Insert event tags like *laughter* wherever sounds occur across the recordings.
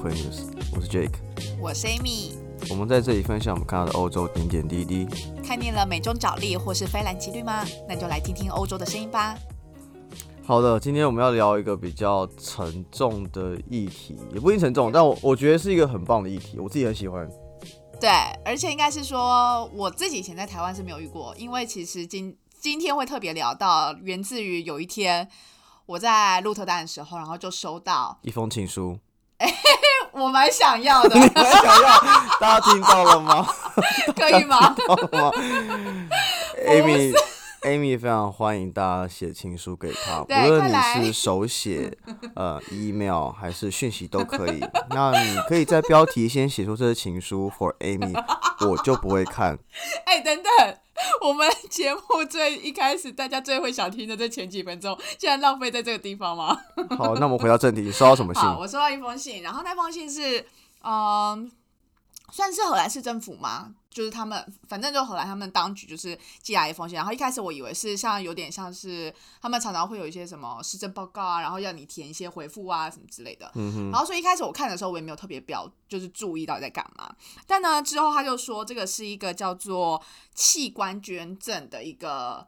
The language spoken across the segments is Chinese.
Local News，我是 Jake，我是 Amy。我们在这里分享我们看到的欧洲点点滴滴。看腻了美中角力或是非蓝即绿吗？那就来听听欧洲的声音吧。好的，今天我们要聊一个比较沉重的议题，也不一定沉重，但我我觉得是一个很棒的议题，我自己很喜欢。对，而且应该是说我自己以前在台湾是没有遇过，因为其实今今天会特别聊到，源自于有一天我在鹿特丹的时候，然后就收到一封情书。*laughs* 我蛮想要的，你蛮想要，大家听到了吗？*laughs* 可以吗？到了吗？*laughs* Amy Amy 非常欢迎大家写情书给她，无对论你是手写、呃 email 还是讯息都可以。那你可以在标题先写出这是情书 for Amy，我就不会看。哎、等等，*laughs* 我们节目最一开始大家最会想听的这前几分钟，竟然浪费在这个地方吗？*laughs* 好，那我们回到正题，你收到什么信？好，我收到一封信，然后那封信是，嗯、算是荷兰市政府吗？就是他们，反正就荷兰他们当局就是寄来一封信，然后一开始我以为是像有点像是他们常常会有一些什么市政报告啊，然后要你填一些回复啊什么之类的，嗯哼，然后所以一开始我看的时候我也没有特别表，就是注意到在干嘛，但呢之后他就说这个是一个叫做器官捐赠的一个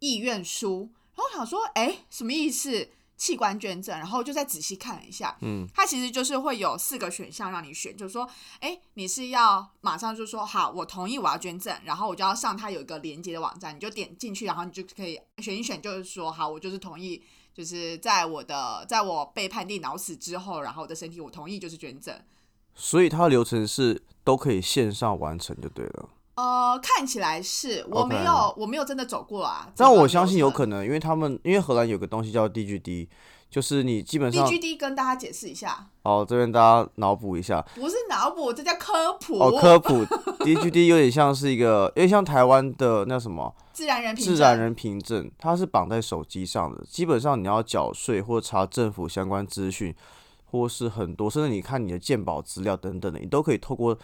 意愿书，然后我想说，哎，什么意思？器官捐赠，然后就再仔细看了一下，嗯，它其实就是会有四个选项让你选，就是说，哎，你是要马上就说好，我同意我要捐赠，然后我就要上它有一个连接的网站，你就点进去，然后你就可以选一选，就是说好，我就是同意，就是在我的在我被判定脑死之后，然后我的身体我同意就是捐赠。所以它的流程是都可以线上完成就对了。呃，看起来是我没有我没有真的走过啊，但我相信有。可能，因为他们因为荷兰有个东西叫 DGD，就是你基本上 DGD 跟大家解释一下，哦，这边大家脑补一下不是脑补，这叫科普。哦，科普 DGD *laughs* 有点像是一个，有点像台湾的那什么自然人。自然人凭证，它是绑在手机上的，基本上你要缴税或查政府相关资讯，或是很多，甚至你看你的鉴宝资料等等的，你都可以透过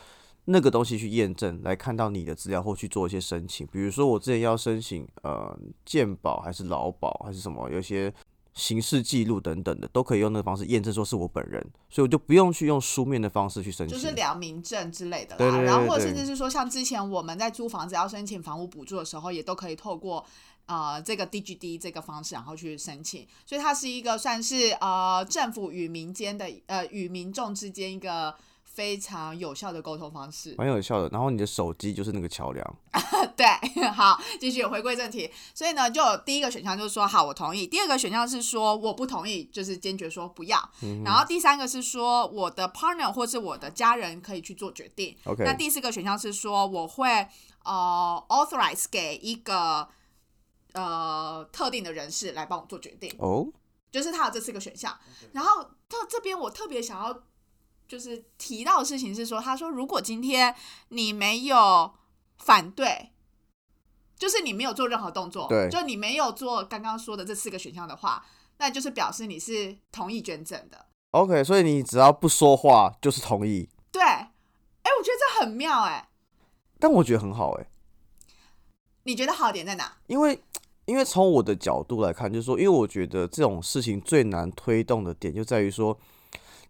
那个东西去验证，来看到你的资料或去做一些申请。比如说我之前要申请呃健保还是劳保还是什么，有一些刑事记录等等的，都可以用那个方式验证说是我本人，所以我就不用去用书面的方式去申请。就是良民证之类的啦，然后或者甚至是说，像之前我们在租房子要申请房屋补助的时候，也都可以透过呃这个 DGD 这个方式，然后去申请，所以它是一个算是呃政府与民间的呃与民众之间一个非常有效的沟通方式。蛮有效的，然后你的手机就是那个桥梁，*laughs* 对，*laughs* 好，继续回归正题。所以呢，就有第一个选项就是说好，我同意；第二个选项是说我不同意，就是坚决说不要。嗯然后第三个是说我的 partner 或是我的家人可以去做决定。OK 那第四个选项是说我会呃 authorize 给一个呃特定的人士来帮我做决定。哦，就是他有这四个选项。然后特这边我特别想要就是提到的事情是说，他说如果今天你没有反对，就是你没有做任何动作，对就你没有做刚刚说的这四个选项的话，那就是表示你是同意捐赠的。OK，所以你只要不说话就是同意，对，哎，我觉得这很妙哎，但我觉得很好哎、你觉得好点在哪？因为因为从我的角度来看，就是说，因为我觉得这种事情最难推动的点就在于说，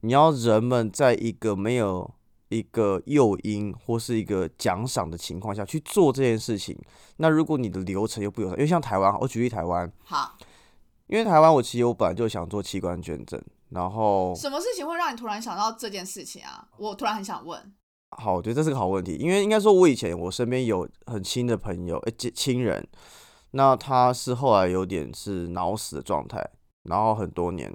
你要人们在一个没有一个诱因或是一个奖赏的情况下去做这件事情。那如果你的流程又不友善，因为像台湾，我举例台湾，好，因为台湾我其实我本来就想做器官捐赠，然后什么事情会让你突然想到这件事情啊？我突然很想问。好，我觉得这是个好问题，因为应该说，我以前我身边有很亲的朋友，诶、亲亲人，那他是后来有点是脑死的状态，然后很多年，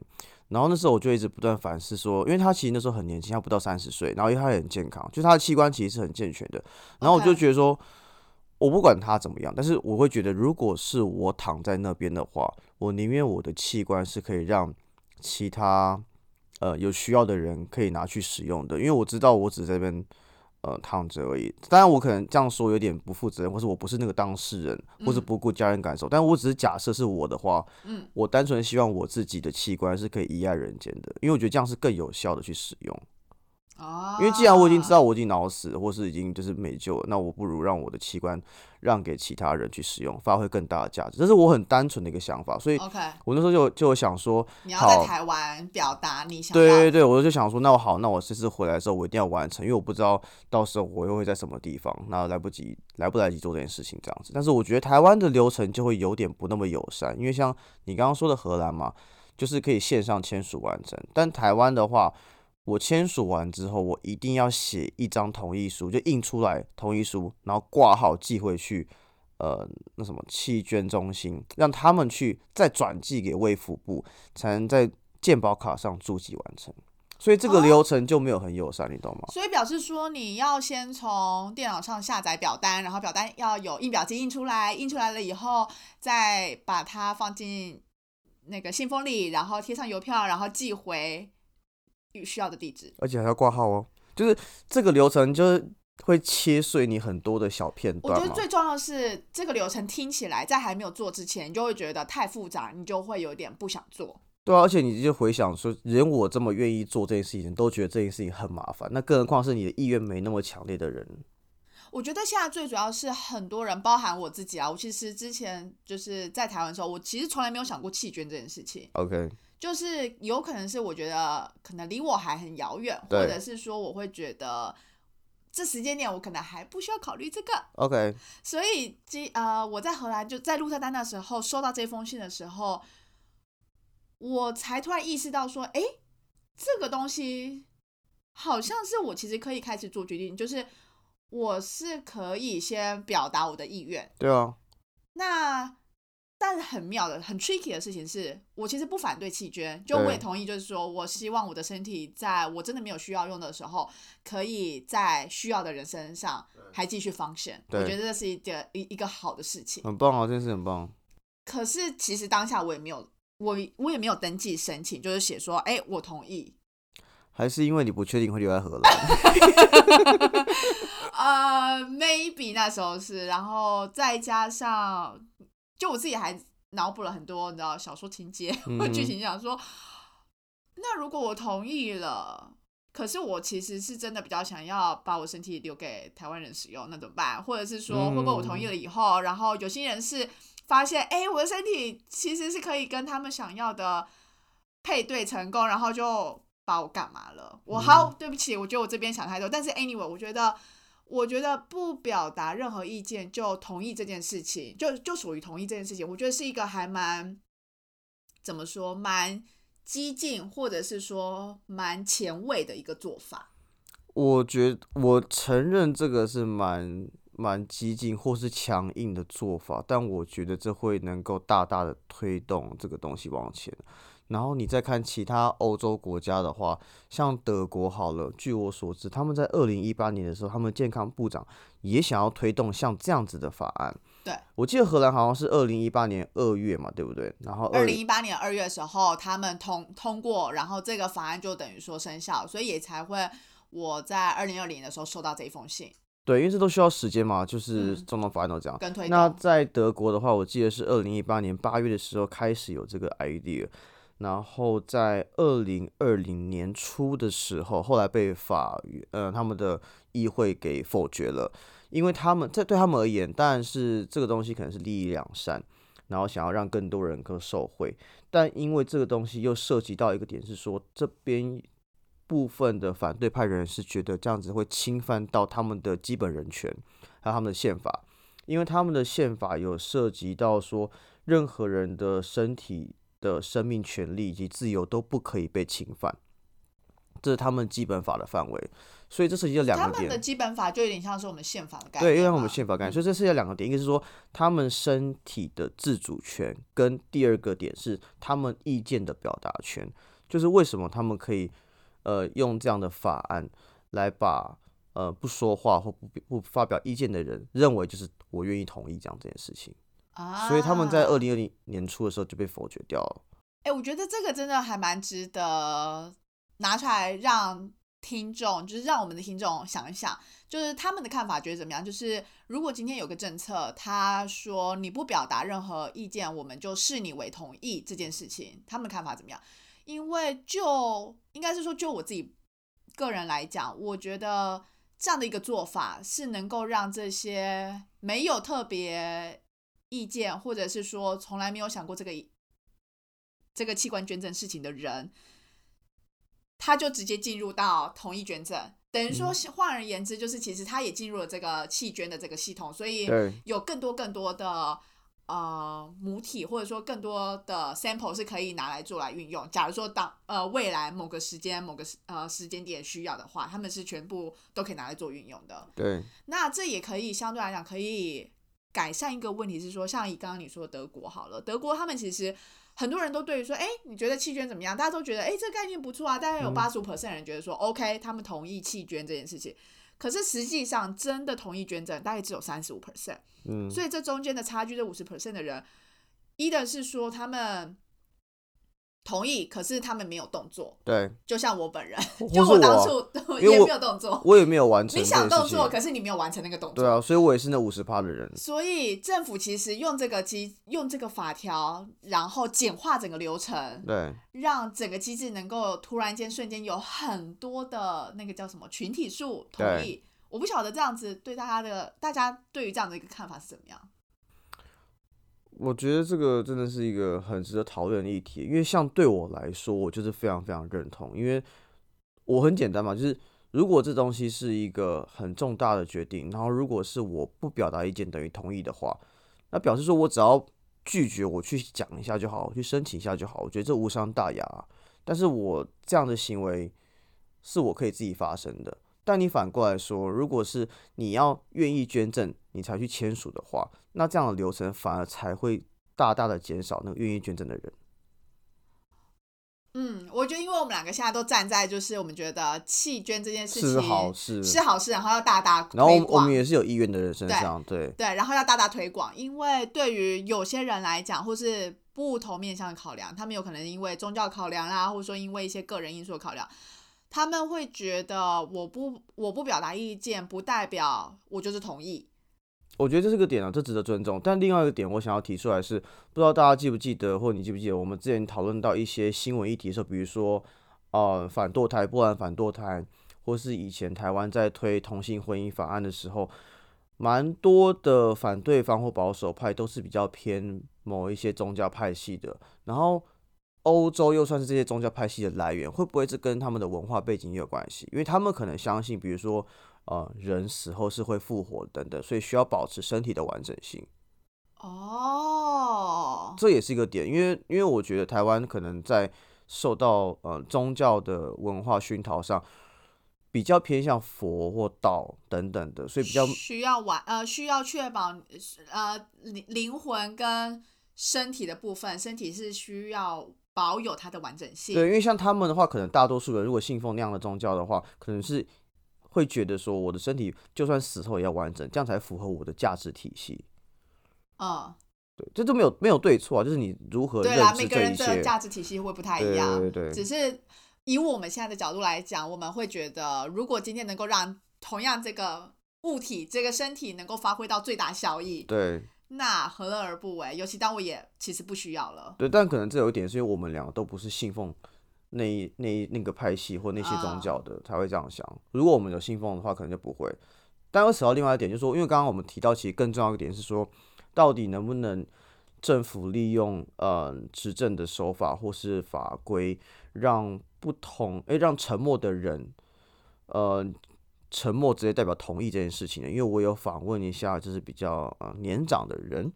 然后那时候我就一直不断反思说，因为他其实那时候很年轻，他不到三十岁，然后因为他也很健康，就是他的器官其实是很健全的，然后我就觉得说。我不管他怎么样，但是我会觉得，如果是我躺在那边的话，我宁愿我的器官是可以让其他呃有需要的人可以拿去使用的，因为我知道我只在这边呃躺着而已。当然，我可能这样说有点不负责任，或是我不是那个当事人，或是嗯不顾家人感受。但我只是假设是我的话，嗯，我单纯希望我自己的器官是可以遗爱人间的，因为我觉得这样是更有效的去使用。哦，因为既然我已经知道我已经脑死，或是已经就是没救了，那我不如让我的器官让给其他人去使用，发挥更大的价值。这是我很单纯的一个想法，所以 OK，我那时候就就想说，你要在台湾表达你想对要对对，我就想说，那我好，那我这次回来的时候，我一定要完成，因为我不知道到时候我又会在什么地方，那来不及来不来及做这件事情这样子。但是我觉得台湾的流程就会有点不那么友善，因为像你刚刚说的荷兰嘛，就是可以线上签署完成，但台湾的话，我签署完之后，我一定要写一张同意书，就印出来同意书，然后挂号寄回去。呃，那什么弃捐中心，让他们去再转寄给卫福部，才能在健保卡上注记完成。所以这个哦流程就没有很友善，你懂吗？所以表示说，你要先从电脑上下载表单，然后表单要有印表机印出来，印出来了以后，再把它放进那个信封里，然后贴上邮票，然后寄回需要的地址。而且还要挂号哦，就是这个流程就是会切碎你很多的小片段我觉。得最重要的是，这个流程听起来在还没有做之前，你就会觉得太复杂，你就会有点不想做。对啊，而且你就回想说，连我这么愿意做这件事情，都觉得这件事情很麻烦，那更何况是你的意愿没那么强烈的人。我觉得现在最主要是很多人，包含我自己啊，我其实之前就是在台湾的时候，我其实从来没有想过弃捐这件事情。OK，就是有可能是我觉得可能离我还很遥远，或者是说我会觉得这时间点我可能还不需要考虑这个，OK，所以基呃我在荷兰就在鹿特丹的时候收到这封信的时候，我才突然意识到说，诶，这个东西好像是我其实可以开始做决定，就是我是可以先表达我的意愿，对啊，那但是很妙的、很 tricky 的事情是，我其实不反对弃捐，就我也同意，就是说我希望我的身体在我真的没有需要用的时候，可以在需要的人身上还继续 function。我觉得这是一个一一个好的事情。很棒啊，这件事很棒。可是其实当下我也没有，我我也没有登记申请，就是写说，哎、我同意。还是因为你不确定会留在荷兰。*laughs* 呃，maybe 那时候是，然后再加上，就我自己还脑补了很多，你知道小说情节或嗯剧情，想说，那如果我同意了，可是我其实是真的比较想要把我身体留给台湾人使用，那怎么办？或者是说，会不会我同意了以后，然后有心人是发现，哎，我的身体其实是可以跟他们想要的配对成功，然后就把我干嘛了？我好，对不起，我觉得我这边想太多。但是 anyway，我觉得，我觉得不表达任何意见就同意这件事情，就就属于同意这件事情，我觉得是一个还蛮怎么说，蛮激进或者是说蛮前卫的一个做法。我觉我承认这个是蛮蛮激进或是强硬的做法，但我觉得这会能够大大的推动这个东西往前。然后你再看其他欧洲国家的话，像德国好了，据我所知，他们在二零一八年的时候，他们健康部长也想要推动像这样子的法案。对，我记得荷兰好像是二零一八年二月嘛，对不对？然后二零一八年二月的时候，他们通通过，然后这个法案就等于说生效，所以也才会我在二零二零的时候收到这一封信对，因为这都需要时间嘛，就是嗯总统法案都这样。那在德国的话，我记得是二零一八年八月的时候开始有这个 idea，然后在二零二零年初的时候，后来被法呃他们的议会给否决了，因为他们这对他们而言，当然是这个东西可能是利益两善，然后想要让更多人更受惠，但因为这个东西又涉及到一个点是说这边。部分的反对派人士觉得这样子会侵犯到他们的基本人权，还有他们的宪法，因为他们的宪法有涉及到说，任何人的身体的生命权利以及自由都不可以被侵犯，这是他们基本法的范围。所以这涉及到两个点，们的基本法就有点像是我们宪法的概念嘛，对，因为我们宪法概念，所以这涉及到两个点，一个是说他们身体的自主权，跟第二个点是他们意见的表达权，就是为什么他们可以呃用这样的法案来把呃不说话或不不发表意见的人认为就是我愿意同意这样这件事情。啊，所以他们在二零二零年初的时候就被否决掉了。哎、我觉得这个真的还蛮值得拿出来让听众，就是让我们的听众想一想，就是他们的看法觉得怎么样？就是如果今天有个政策，他说你不表达任何意见，我们就视你为同意这件事情，他们的看法怎么样？因为就应该是说，就我自己个人来讲，我觉得这样的一个做法是能够让这些没有特别意见，或者是说从来没有想过这个这个器官捐赠事情的人，他就直接进入到同意捐赠。等于说，换而言之，就是其实他也进入了这个弃捐的这个系统，所以有更多更多的呃母体，或者说更多的 sample 是可以拿来做来运用。假如说当呃未来某个时间某个呃时间点需要的话，他们是全部都可以拿来做运用的。对，那这也可以相对来讲可以改善一个问题，是说像以刚刚你说德国好了，德国他们其实。很多人都对于说，哎，你觉得弃捐怎么样？大家都觉得，哎，这个概念不错啊。大概有八十五 percent 人觉得说，OK，他们同意弃捐这件事情。可是实际上，真的同意捐赠大概只有三十五 percent。嗯，所以这中间的差距，这五十 percent 的人，一的是说他们。同意，可是他们没有动作。对，就像我本人，就我当初 *laughs* 也没有动作，我也没有完成。你想动作，可是你没有完成那个动作。对啊，所以我也是那五十趴的人。所以政府其实用这个机，用这个法条，然后简化整个流程，对，让整个机制能够突然间瞬间有很多的那个叫什么群体数同意。我不晓得这样子对大家的，大家对于这样的一个看法是怎么样。我觉得这个真的是一个很值得讨论的议题，因为像对我来说，我就是非常非常认同，因为我很简单嘛，就是如果这东西是一个很重大的决定，然后如果是我不表达意见等于同意的话，那表示说我只要拒绝，我去讲一下就好，我去申请一下就好，我觉得这无伤大雅。但是我这样的行为是我可以自己发生的。但你反过来说，如果是你要愿意捐赠，你才去签署的话，那这样的流程反而才会大大的减少那个愿意捐赠的人。嗯，我觉得，因为我们两个现在都站在就是我们觉得弃捐这件事情是好事，是好事，然后要大大然后我们也是有意愿的人身上，对对，然后要大大推广，因为对于有些人来讲，或是不同面向的考量，他们有可能因为宗教考量啦，或者说因为一些个人因素的考量。他们会觉得我不我不表达意见，不代表我就是同意。我觉得这是个点啊，这值得尊重。但另外一个点，我想要提出来是，不知道大家记不记得，或你记不记得，我们之前讨论到一些新闻议题的时候，比如说，呃，反堕胎，波兰反堕胎，或是以前台湾在推同性婚姻法案的时候，蛮多的反对方或保守派都是比较偏某一些宗教派系的，然后。欧洲又算是这些宗教派系的来源，会不会是跟他们的文化背景也有关系？因为他们可能相信，比如说，呃，人死后是会复活等等，所以需要保持身体的完整性。哦，这也是一个点，因为因为我觉得台湾可能在受到呃宗教的文化熏陶上，比较偏向佛或道等等的，所以比较需要完呃需要确保呃灵灵魂跟身体的部分，身体是需要。保有它的完整性。对，因为像他们的话，可能大多数人如果信奉那样的宗教的话，可能是会觉得说，我的身体就算死后也要完整，这样才符合我的价值体系。嗯，对，这都没有没有对错啊，就是你如何对啦，每个人的价值体系会不太一样。对对对。只是以我们现在的角度来讲，我们会觉得，如果今天能够让同样这个物体、这个身体能够发挥到最大效益，对。那何乐而不为？尤其当我也其实不需要了。对，但可能这有一点是因为我们两个都不是信奉那那那个派系或那些宗教的，才会这样想。如果我们有信奉的话，可能就不会。但又扯到另外一点，就是说，因为刚刚我们提到，其实更重要一点是说，到底能不能政府利用呃执政的手法或是法规，让不同诶让沉默的人呃。沉默直接代表同意这件事情的？因为我有访问一下，就是比较呃年长的人，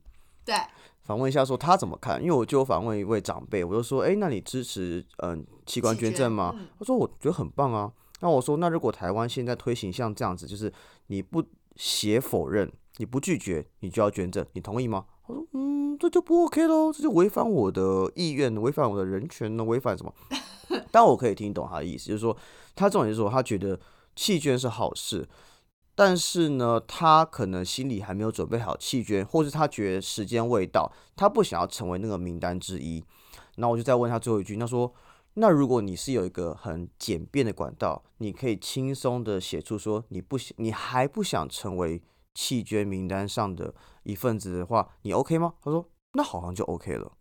对，访问一下说他怎么看？因为我就访问一位长辈，我就说，哎，那你支持嗯器官捐赠吗？他说我觉得很棒啊。那我说，那如果台湾现在推行像这样子，就是你不写否认，你不拒绝，你就要捐赠，你同意吗？他说，嗯，这就不 OK 喽，这就违反我的意愿，违反我的人权呢，违反什么？*laughs* 但我可以听懂他的意思，就是说他重点是说他觉得。弃捐是好事，但是呢，他可能心里还没有准备好弃捐，或是他觉得时间未到，他不想要成为那个名单之一。那我就再问他最后一句，他说：“那如果你是有一个很简便的管道，你可以轻松的写出说你不想，你还不想成为弃捐名单上的一份子的话，你 OK 吗？”他说：“那好像就 OK 了。”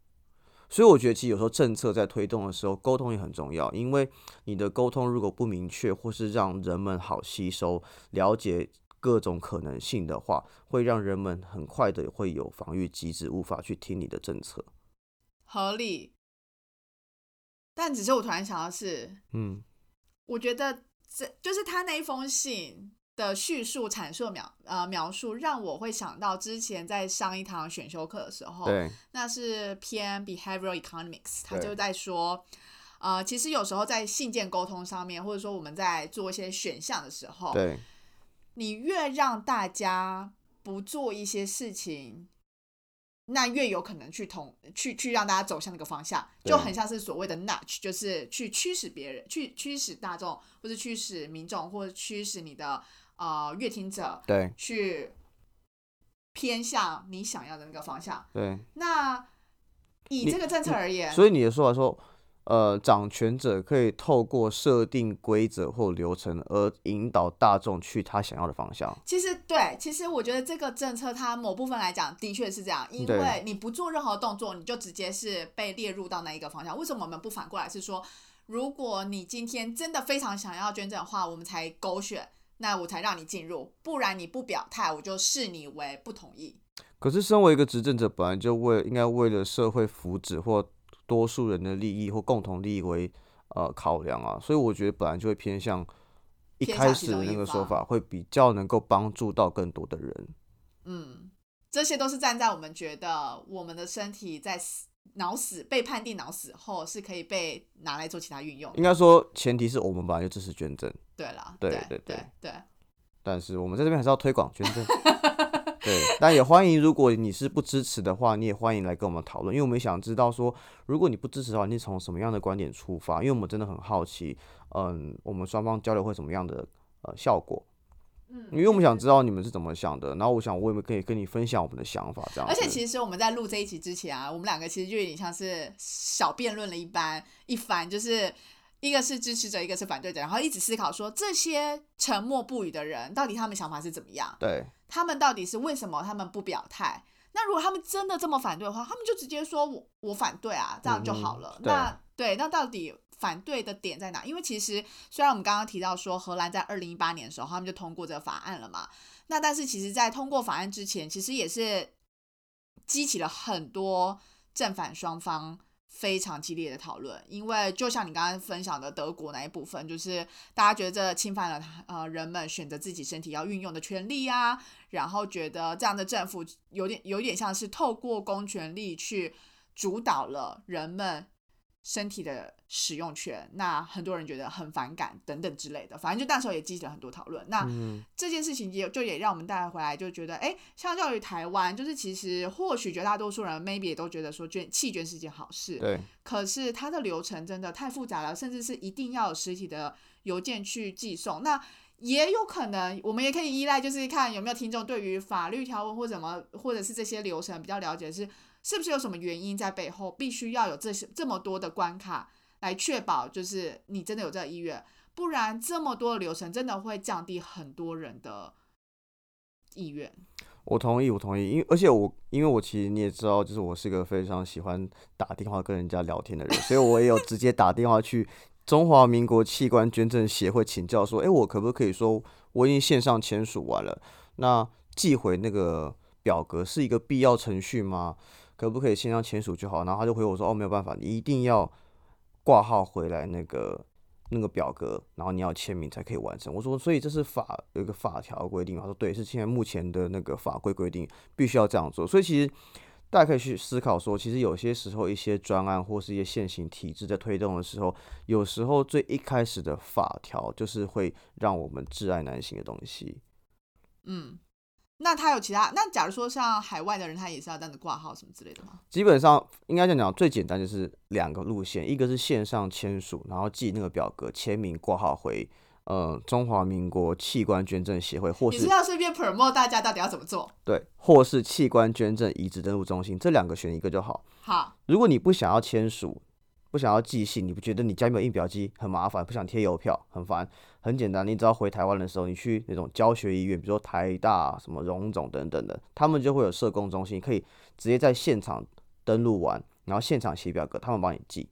所以我觉得其实有时候政策在推动的时候，沟通也很重要，因为你的沟通如果不明确，或是让人们好吸收、了解各种可能性的话，会让人们很快的会有防御机制，无法去听你的政策。合理。但只是我突然想到是，嗯，我觉得这就是他那一封信的叙述阐述描呃描述，让我会想到之前在上一堂选修课的时候，对，那是偏 behavioral economics，他就在说，呃，其实有时候在信件沟通上面，或者说我们在做一些选项的时候，对，你越让大家不做一些事情，那越有可能去同去去让大家走向那个方向，就很像是所谓的 nudge，就是去驱使别人，去驱使大众，或者驱使民众，或者驱使你的呃乐听者对，去偏向你想要的那个方向。对。那以这个政策而言，所以你的说法说，呃，掌权者可以透过设定规则或流程而引导大众去他想要的方向。其实对，其实我觉得这个政策它某部分来讲的确是这样，因为你不做任何动作，你就直接是被列入到那一个方向。为什么我们不反过来是说，如果你今天真的非常想要捐赠的话，我们才勾选，那我才让你进入，不然你不表态，我就视你为不同意。可是，身为一个执政者，本来就为应该为了社会福祉或多数人的利益或共同利益为呃考量啊，所以我觉得本来就会偏向一开始的那个说法，会比较能够帮助到更多的人。嗯，这些都是站在我们觉得我们的身体在死脑死被判定脑死后是可以被拿来做其他运用。应该说，前提是我们本来就支持捐赠，对啦，对对对对。但是我们在这边还是要推广捐赠。*laughs* 对，但也欢迎，如果你是不支持的话，你也欢迎来跟我们讨论，因为我们想知道说，如果你不支持的话，你是从什么样的观点出发？因为我们真的很好奇，嗯，我们双方交流会什么样的呃效果？嗯因为我们想知道你们是怎么想的，然后我想我也可以跟你分享我们的想法，这样。而且其实我们在录这一集之前啊，我们两个其实就有点像是小辩论了一般一番，就是一个是支持者，一个是反对者，然后一直思考说这些沉默不语的人到底他们想法是怎么样，对他们到底是为什么他们不表态？那如果他们真的这么反对的话，他们就直接说我我反对啊，这样就好了。嗯对那对，那到底反对的点在哪？因为其实虽然我们刚刚提到说荷兰在二零一八年的时候他们就通过这个法案了嘛，那但是其实在通过法案之前，其实也是激起了很多正反双方。非常激烈的讨论，因为就像你刚刚分享的德国那一部分，就是大家觉得这侵犯了呃人们选择自己身体要运用的权利啊，然后觉得这样的政府有点有点像是透过公权力去主导了人们身体的使用权，那很多人觉得很反感等等之类的，反正就那时候也激起了很多讨论。那嗯，这件事情也就也让我们带回来，就觉得，哎，相较于台湾，就是其实或许绝大多数人 maybe 也都觉得说捐弃捐是件好事，对可是它的流程真的太复杂了，甚至是一定要有实体的邮件去寄送。那也有可能，我们也可以依赖，就是看有没有听众对于法律条文或什么，或者是这些流程比较了解是，是是不是有什么原因在背后，必须要有这些这么多的关卡来确保，就是你真的有这个意愿，不然这么多的流程真的会降低很多人的意愿。我同意，我同意，因为而且我因为我其实你也知道，就是我是个非常喜欢打电话跟人家聊天的人，所以我也有直接打电话去中华民国器官捐赠协会请教说，诶，我可不可以说我已经线上签署完了，那寄回那个表格是一个必要程序吗？可不可以线上签署就好？然后他就回我说，哦，没有办法，你一定要挂号回来那个那个表格，然后你要签名才可以完成。我说，所以这是法有一个法条规定？他说对，是现在目前的那个法规规定，必须要这样做。所以其实大家可以去思考说，其实有些时候一些专案或是一些现行体制在推动的时候，有时候最一开始的法条就是会让我们挚爱难行的东西。嗯，那他有其他？那假如说像海外的人，他也是要这样子挂号什么之类的吗？基本上应该这样讲，最简单就是两个路线，一个是线上签署，然后寄那个表格签名挂号回呃中华民国器官捐赠协会，或是你是是要顺便 promote 大家到底要怎么做？对，或是器官捐赠移植登录中心，这两个选一个就好。好，如果你不想要签署，不想要寄信，你不觉得你家没有印表机很麻烦，不想贴邮票很烦，很简单，你只要回台湾的时候，你去那种教学医院，比如说台大、什么荣总等等的，他们就会有社工中心，可以直接在现场登录完，然后现场写表格，他们帮你寄。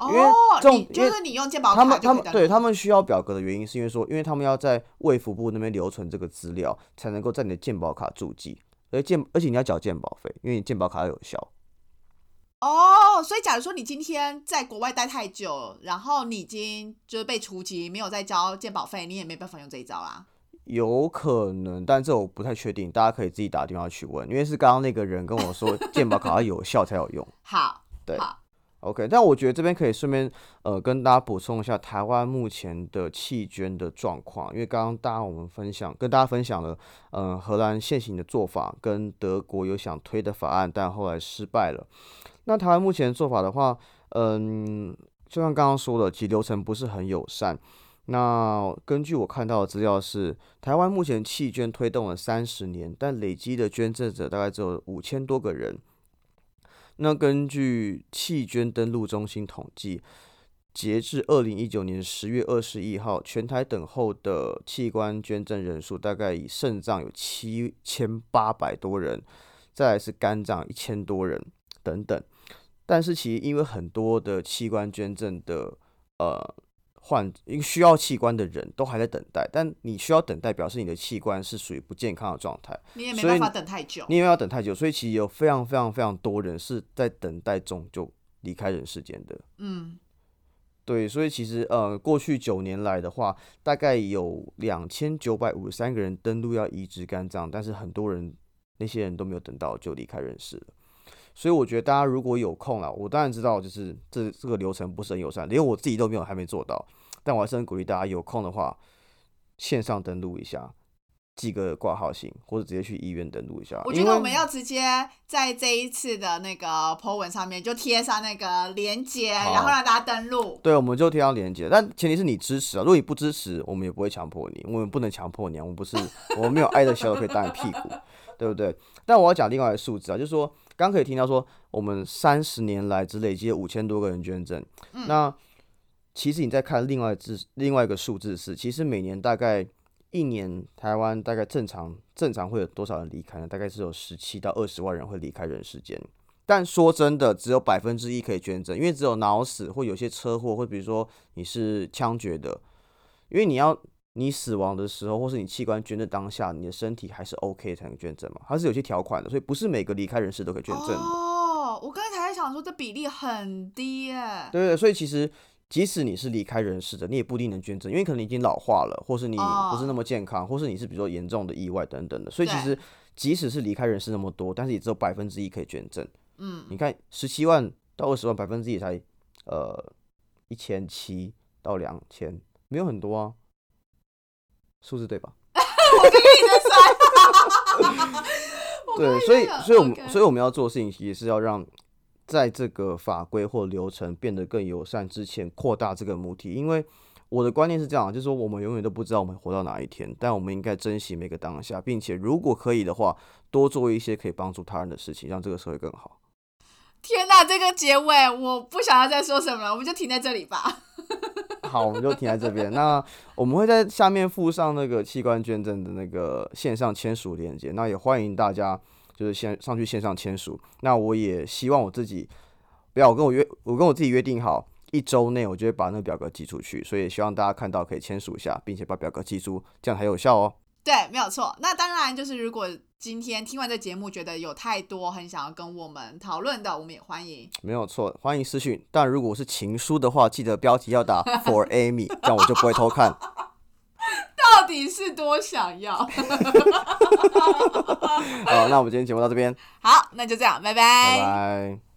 因为哦，这种你就是你用健保他们卡就可以登录他们对他们需要表格的原因，是因为说，因为他们要在卫福部那边留存这个资料，才能够在你的健保卡注记。而健而且你要缴健保费，因为你健保卡要有效。哦，所以假如说你今天在国外待太久，然后你已经就是被除籍，没有再交健保费，你也没办法用这一招啦。有可能，但这我不太确定，大家可以自己打电话去问，因为是刚刚那个人跟我说健保卡要有效才有用。*laughs* 好，对好，OK，但我觉得这边可以顺便呃跟大家补充一下台湾目前的弃捐的状况，因为刚刚大家我们分享跟大家分享了，嗯、荷兰现行的做法跟德国有想推的法案，但后来失败了。那台湾目前做法的话，嗯，就像刚刚说的，其流程不是很友善。那根据我看到的资料是，台湾目前弃捐推动了三十年，但累积的捐赠者大概只有五千多个人。那根据器捐登录中心统计，截至二零一九年十月二十一号，全台等候的器官捐赠人数大概以肾脏有七千八百多人，再来是肝脏一千多人等等。但是其实因为很多的器官捐赠的呃患一个需要器官的人都还在等待，但你需要等待表示你的器官是属于不健康的状态。你也没办法等太久。你因为要等太久，所以其实有非常非常非常多人是在等待中就离开人世间的。嗯，对，所以其实呃，过去九年来的话，大概有两千九百五十三个人登陆要移植肝脏，但是很多人那些人都没有等到就离开人世了。所以我觉得大家如果有空了，我当然知道就是这这个流程不是很友善，连我自己都没有还没做到，但我还是很鼓励大家有空的话线上登录一下，寄个挂号信，或者直接去医院登录一下。我觉得我们要直接在这一次的那个 po 文上面就贴上那个链接，然后让大家登录。对，我们就贴上链接，但前提是你支持啊。如果你不支持，我们也不会强迫你，我们不能强迫你啊。我们不是，我们没有爱的小手可以打你屁股，对不对？但我要讲另外一个数字啊，就是说，刚刚可以听到说，我们三十年来只累积了五千多个人捐赠。那其实你再看另外字，另外一个数字是，其实每年大概一年台湾大概正常正常会有多少人离开呢？大概是有十七到二十万人会离开人世间。但说真的，只有百分之一可以捐赠，因为只有脑死或有些车祸，或比如说你是枪决的，因为你要你死亡的时候，或是你器官捐赠当下，你的身体还是 OK 才能捐赠嘛，它是有些条款的，所以不是每个离开人世都可以捐赠的。哦，我刚才还在想说这比例很低耶。对对，所以其实即使你是离开人世的，你也不一定能捐赠，因为可能你已经老化了，或是你不是那么健康，或是你是比如说严重的意外等等的。所以其实即使是离开人世那么多，但是也只有百分之一可以捐赠。嗯，你看十七万到二十万，百分之一才呃一千七到两千，没有很多啊，数字对吧？*laughs* 对，*laughs* 所以所以我们所以我们要做的事情，其实是要让在这个法规或流程变得更友善之前，扩大这个母体。因为我的观念是这样，就是说我们永远都不知道我们活到哪一天，但我们应该珍惜每个当下，并且如果可以的话，多做一些可以帮助他人的事情，让这个社会更好。天哪，这个结尾我不想要再说什么了，我们就停在这里吧。好，我们就停在这边。那我们会在下面附上那个器官捐赠的那个线上签署链接，那也欢迎大家就是先上去线上签署。那我也希望我自己不要我跟我约，我跟我自己约定好，一周内我就会把那个表格寄出去，所以希望大家看到可以签署一下，并且把表格寄出，这样才有效哦。对，没有错。那当然就是，如果今天听完这节目，觉得有太多很想要跟我们讨论的，我们也欢迎。没有错，欢迎私讯。但如果是情书的话，记得标题要打 For Amy，*laughs* 这样我就不会偷看。到底是多想要？*laughs* 好，那我们今天节目到这边，好，那就这样，拜拜拜。